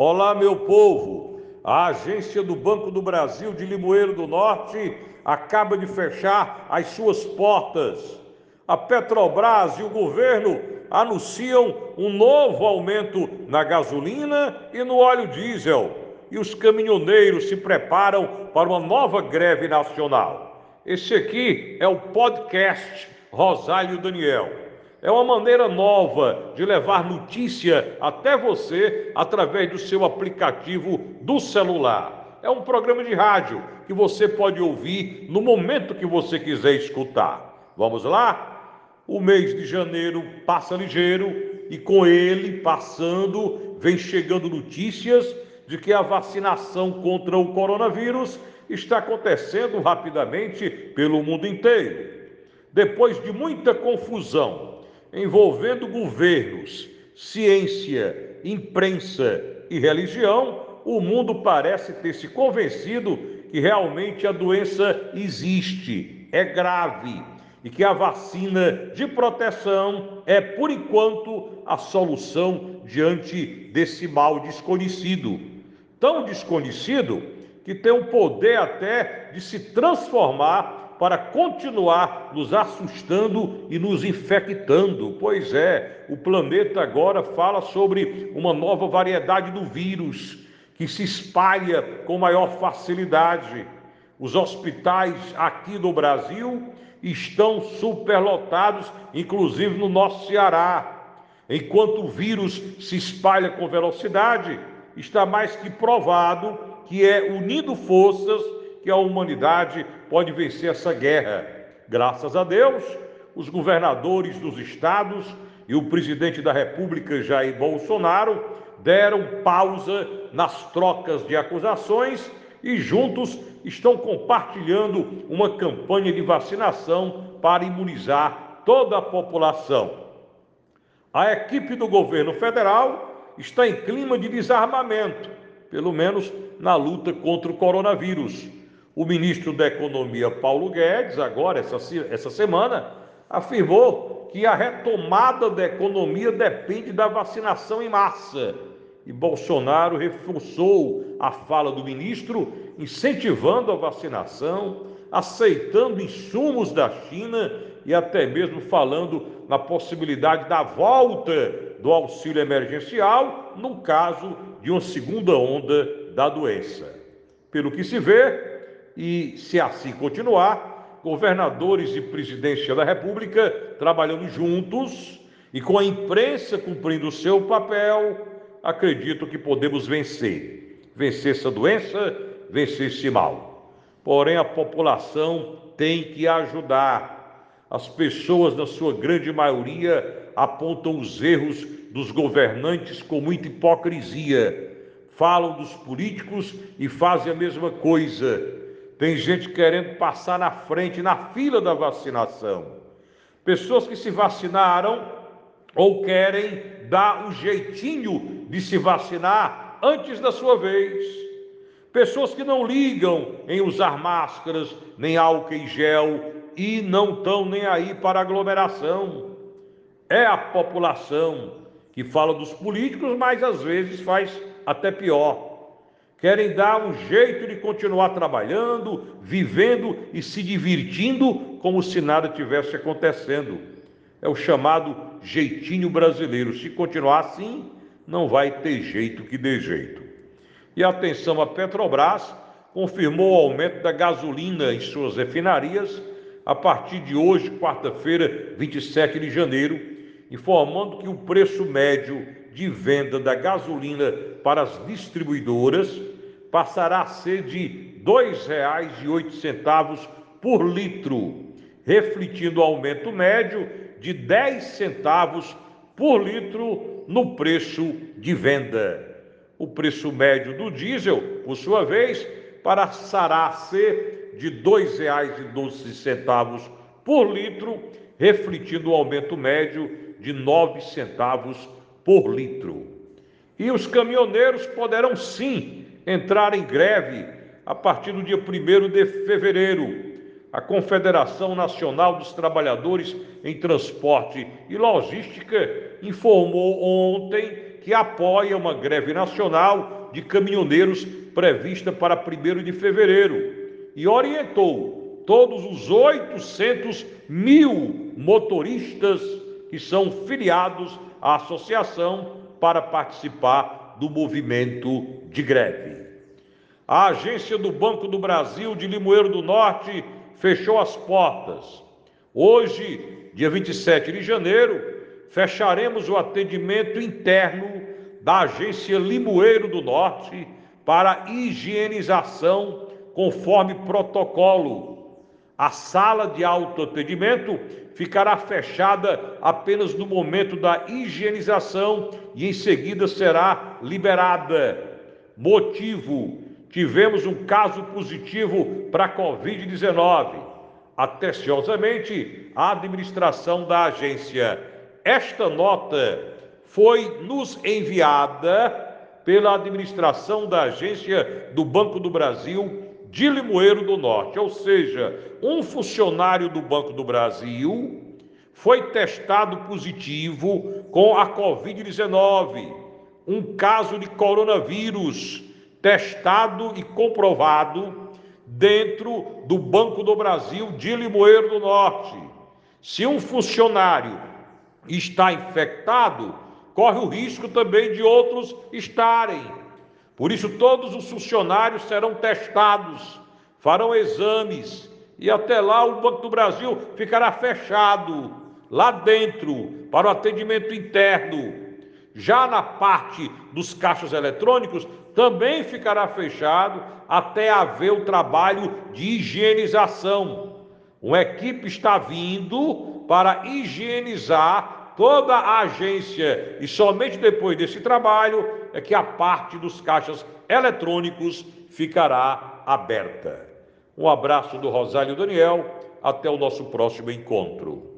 Olá, meu povo. A agência do Banco do Brasil de Limoeiro do Norte acaba de fechar as suas portas. A Petrobras e o governo anunciam um novo aumento na gasolina e no óleo diesel. E os caminhoneiros se preparam para uma nova greve nacional. Esse aqui é o podcast Rosário Daniel. É uma maneira nova de levar notícia até você através do seu aplicativo do celular. É um programa de rádio que você pode ouvir no momento que você quiser escutar. Vamos lá? O mês de janeiro passa ligeiro e com ele passando, vem chegando notícias de que a vacinação contra o coronavírus está acontecendo rapidamente pelo mundo inteiro. Depois de muita confusão envolvendo governos, ciência, imprensa e religião, o mundo parece ter se convencido que realmente a doença existe, é grave e que a vacina de proteção é, por enquanto, a solução diante desse mal desconhecido. Tão desconhecido que tem o poder até de se transformar para continuar nos assustando e nos infectando. Pois é, o planeta agora fala sobre uma nova variedade do vírus que se espalha com maior facilidade. Os hospitais aqui do Brasil estão superlotados, inclusive no nosso Ceará. Enquanto o vírus se espalha com velocidade, está mais que provado que é unindo forças que a humanidade pode vencer essa guerra. Graças a Deus, os governadores dos estados e o presidente da República, Jair Bolsonaro, deram pausa nas trocas de acusações e juntos estão compartilhando uma campanha de vacinação para imunizar toda a população. A equipe do governo federal está em clima de desarmamento, pelo menos na luta contra o coronavírus. O ministro da Economia, Paulo Guedes, agora, essa, essa semana, afirmou que a retomada da economia depende da vacinação em massa e Bolsonaro reforçou a fala do ministro, incentivando a vacinação, aceitando insumos da China e até mesmo falando na possibilidade da volta do auxílio emergencial no caso de uma segunda onda da doença. Pelo que se vê, e se assim continuar, governadores e presidência da República trabalhando juntos e com a imprensa cumprindo o seu papel, acredito que podemos vencer. Vencer essa doença, vencer esse mal. Porém, a população tem que ajudar. As pessoas, na sua grande maioria, apontam os erros dos governantes com muita hipocrisia. Falam dos políticos e fazem a mesma coisa. Tem gente querendo passar na frente, na fila da vacinação. Pessoas que se vacinaram ou querem dar um jeitinho de se vacinar antes da sua vez. Pessoas que não ligam em usar máscaras, nem álcool em gel e não estão nem aí para aglomeração. É a população que fala dos políticos, mas às vezes faz até pior. Querem dar um jeito de continuar trabalhando, vivendo e se divertindo como se nada tivesse acontecendo. É o chamado jeitinho brasileiro. Se continuar assim, não vai ter jeito que dê jeito. E atenção, a Petrobras confirmou o aumento da gasolina em suas refinarias a partir de hoje, quarta-feira, 27 de janeiro, informando que o preço médio de venda da gasolina para as distribuidoras passará a ser de R$ 2,08 por litro, refletindo o aumento médio de 10 centavos por litro no preço de venda. O preço médio do diesel, por sua vez, passará a ser de R$ 2,12 por litro, refletindo o aumento médio de 9 centavos por litro. E os caminhoneiros poderão sim entrar em greve a partir do dia 1 de fevereiro, a Confederação Nacional dos Trabalhadores em Transporte e Logística informou ontem que apoia uma greve nacional de caminhoneiros prevista para 1 de fevereiro e orientou todos os 800 mil motoristas que são filiados à associação para participar do movimento de greve. A agência do Banco do Brasil de Limoeiro do Norte fechou as portas. Hoje, dia 27 de janeiro, fecharemos o atendimento interno da agência Limoeiro do Norte para higienização conforme protocolo. A sala de autoatendimento ficará fechada apenas no momento da higienização e em seguida será liberada. Motivo: tivemos um caso positivo para Covid-19. Atenciosamente, a administração da agência. Esta nota foi nos enviada pela administração da agência do Banco do Brasil de Limoeiro do Norte, ou seja, um funcionário do Banco do Brasil foi testado positivo com a Covid-19, um caso de coronavírus testado e comprovado dentro do Banco do Brasil de Limoeiro do Norte. Se um funcionário está infectado, corre o risco também de outros estarem. Por isso, todos os funcionários serão testados, farão exames, e até lá o Banco do Brasil ficará fechado, lá dentro, para o atendimento interno. Já na parte dos caixas eletrônicos, também ficará fechado até haver o trabalho de higienização. Uma equipe está vindo para higienizar toda a agência e somente depois desse trabalho é que a parte dos caixas eletrônicos ficará aberta. Um abraço do Rosário Daniel, até o nosso próximo encontro.